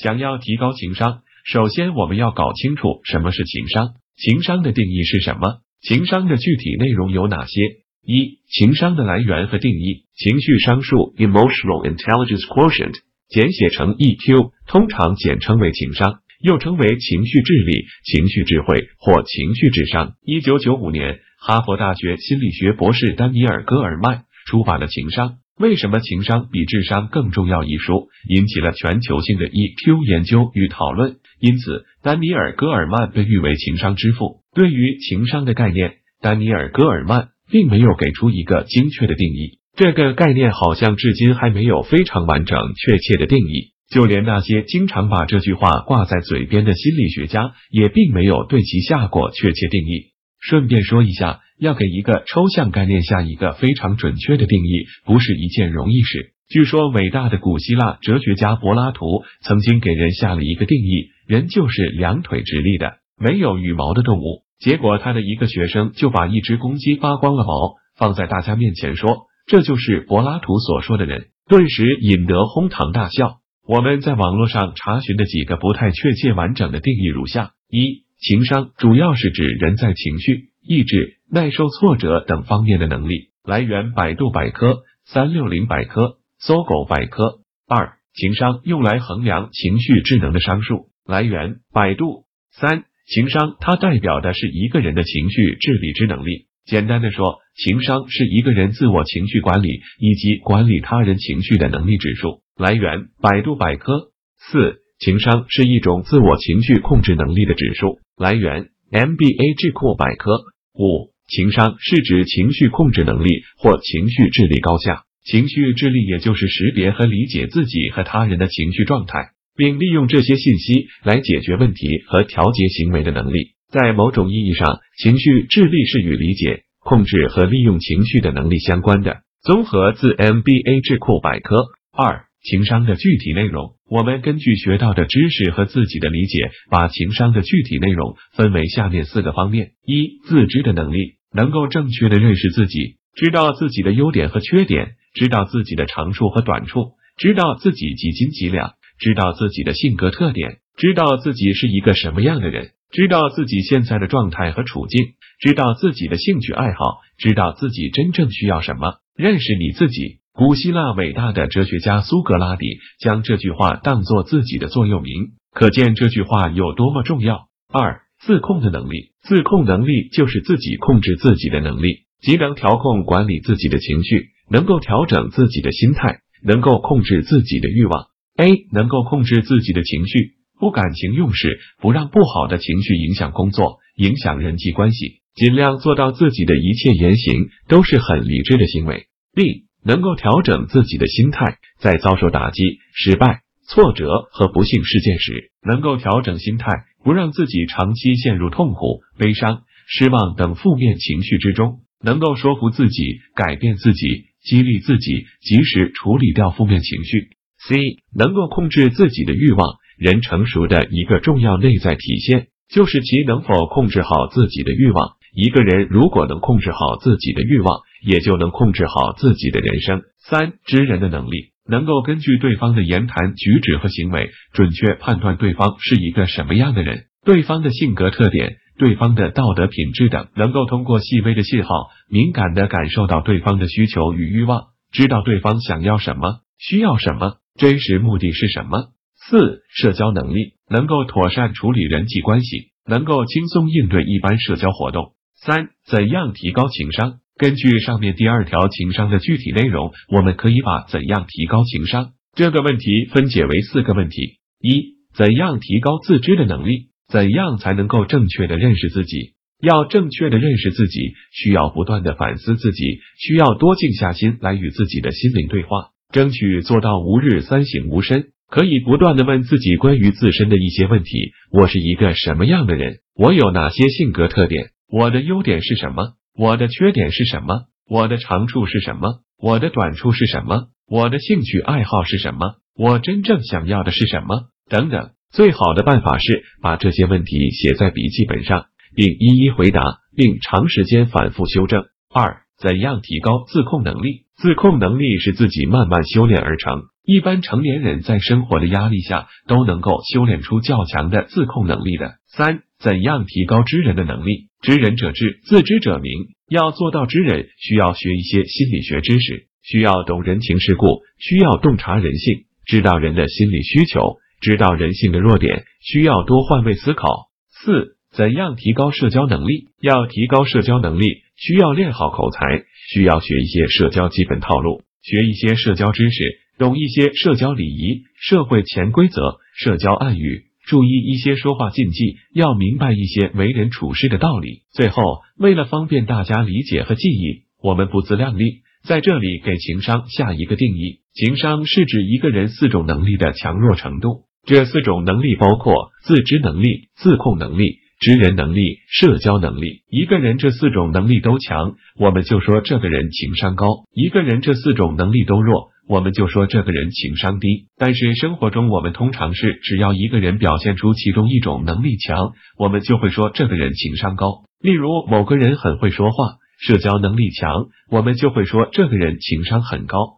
想要提高情商，首先我们要搞清楚什么是情商，情商的定义是什么，情商的具体内容有哪些。一、情商的来源和定义，情绪商数 （Emotional Intelligence Quotient） 简写成 EQ，通常简称为情商。又称为情绪智力、情绪智慧或情绪智商。一九九五年，哈佛大学心理学博士丹尼尔·戈尔曼出版了《情商：为什么情商比智商更重要》一书，引起了全球性的 EQ 研究与讨论。因此，丹尼尔·戈尔曼被誉为情商之父。对于情商的概念，丹尼尔·戈尔曼并没有给出一个精确的定义。这个概念好像至今还没有非常完整、确切的定义。就连那些经常把这句话挂在嘴边的心理学家，也并没有对其下过确切定义。顺便说一下，要给一个抽象概念下一个非常准确的定义，不是一件容易事。据说，伟大的古希腊哲学家柏拉图曾经给人下了一个定义：人就是两腿直立的、没有羽毛的动物。结果，他的一个学生就把一只公鸡扒光了毛，放在大家面前说：“这就是柏拉图所说的人。”顿时引得哄堂大笑。我们在网络上查询的几个不太确切完整的定义如下：一、情商主要是指人在情绪、意志、耐受挫折等方面的能力。来源：百度百科、三六零百科、搜狗百科。二、情商用来衡量情绪智能的商数。来源：百度。三、情商它代表的是一个人的情绪治理之能力。简单的说，情商是一个人自我情绪管理以及管理他人情绪的能力指数。来源：百度百科。四、情商是一种自我情绪控制能力的指数。来源：MBA 智库百科。五、情商是指情绪控制能力或情绪智力高下。情绪智力也就是识别和理解自己和他人的情绪状态，并利用这些信息来解决问题和调节行为的能力。在某种意义上，情绪智力是与理解、控制和利用情绪的能力相关的。综合自 MBA 智库百科。二。情商的具体内容，我们根据学到的知识和自己的理解，把情商的具体内容分为下面四个方面：一、自知的能力，能够正确的认识自己，知道自己的优点和缺点，知道自己的长处和短处，知道自己几斤几两，知道自己的性格特点，知道自己是一个什么样的人，知道自己现在的状态和处境，知道自己的兴趣爱好，知道自己真正需要什么，认识你自己。古希腊伟大的哲学家苏格拉底将这句话当做自己的座右铭，可见这句话有多么重要。二、自控的能力，自控能力就是自己控制自己的能力，即能调控管理自己的情绪，能够调整自己的心态，能够控制自己的欲望。A. 能够控制自己的情绪，不感情用事，不让不好的情绪影响工作，影响人际关系，尽量做到自己的一切言行都是很理智的行为。B. 能够调整自己的心态，在遭受打击、失败、挫折和不幸事件时，能够调整心态，不让自己长期陷入痛苦、悲伤、失望等负面情绪之中，能够说服自己、改变自己、激励自己，及时处理掉负面情绪。C. 能够控制自己的欲望。人成熟的一个重要内在体现，就是其能否控制好自己的欲望。一个人如果能控制好自己的欲望，也就能控制好自己的人生。三、知人的能力，能够根据对方的言谈举止和行为，准确判断对方是一个什么样的人，对方的性格特点、对方的道德品质等，能够通过细微的信号，敏感的感受到对方的需求与欲望，知道对方想要什么、需要什么、真实目的是什么。四、社交能力，能够妥善处理人际关系，能够轻松应对一般社交活动。三、怎样提高情商？根据上面第二条情商的具体内容，我们可以把怎样提高情商这个问题分解为四个问题：一、怎样提高自知的能力？怎样才能够正确的认识自己？要正确的认识自己，需要不断的反思自己，需要多静下心来与自己的心灵对话，争取做到吾日三省吾身。可以不断的问自己关于自身的一些问题：我是一个什么样的人？我有哪些性格特点？我的优点是什么？我的缺点是什么？我的长处是什么？我的短处是什么？我的兴趣爱好是什么？我真正想要的是什么？等等。最好的办法是把这些问题写在笔记本上，并一一回答，并长时间反复修正。二、怎样提高自控能力？自控能力是自己慢慢修炼而成。一般成年人在生活的压力下都能够修炼出较强的自控能力的。三、怎样提高知人的能力？知人者智，自知者明。要做到知人，需要学一些心理学知识，需要懂人情世故，需要洞察人性，知道人的心理需求，知道人性的弱点，需要多换位思考。四、怎样提高社交能力？要提高社交能力，需要练好口才，需要学一些社交基本套路，学一些社交知识。懂一些社交礼仪、社会潜规则、社交暗语，注意一些说话禁忌，要明白一些为人处事的道理。最后，为了方便大家理解和记忆，我们不自量力，在这里给情商下一个定义：情商是指一个人四种能力的强弱程度。这四种能力包括自知能力、自控能力、知人能力、社交能力。一个人这四种能力都强，我们就说这个人情商高；一个人这四种能力都弱。我们就说这个人情商低，但是生活中我们通常是只要一个人表现出其中一种能力强，我们就会说这个人情商高。例如某个人很会说话，社交能力强，我们就会说这个人情商很高。